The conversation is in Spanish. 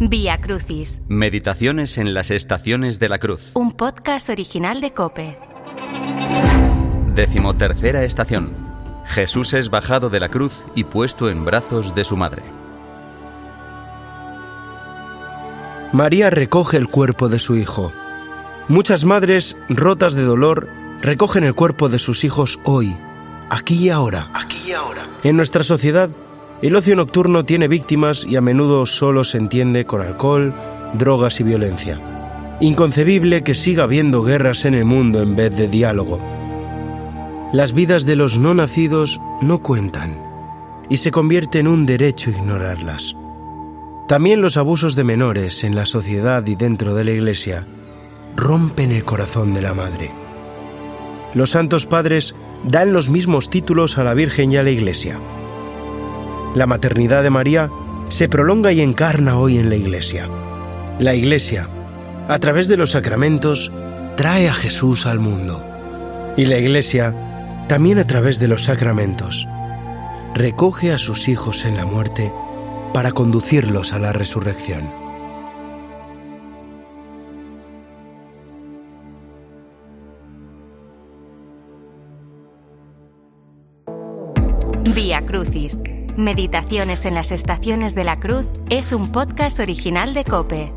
Vía Crucis, Meditaciones en las estaciones de la cruz. un podcast original de Cope. Decimotercera estación. Jesús es bajado de la cruz y puesto en brazos de su madre. María recoge el cuerpo de su hijo. Muchas madres, rotas de dolor, recogen el cuerpo de sus hijos hoy, aquí y ahora. Aquí y ahora. En nuestra sociedad, el ocio nocturno tiene víctimas y a menudo solo se entiende con alcohol, drogas y violencia. Inconcebible que siga habiendo guerras en el mundo en vez de diálogo. Las vidas de los no nacidos no cuentan y se convierte en un derecho ignorarlas. También los abusos de menores en la sociedad y dentro de la Iglesia rompen el corazón de la madre. Los santos padres dan los mismos títulos a la Virgen y a la Iglesia. La maternidad de María se prolonga y encarna hoy en la Iglesia. La Iglesia, a través de los sacramentos, trae a Jesús al mundo. Y la Iglesia, también a través de los sacramentos, recoge a sus hijos en la muerte para conducirlos a la resurrección. Vía Crucis, Meditaciones en las estaciones de la cruz es un podcast original de Cope.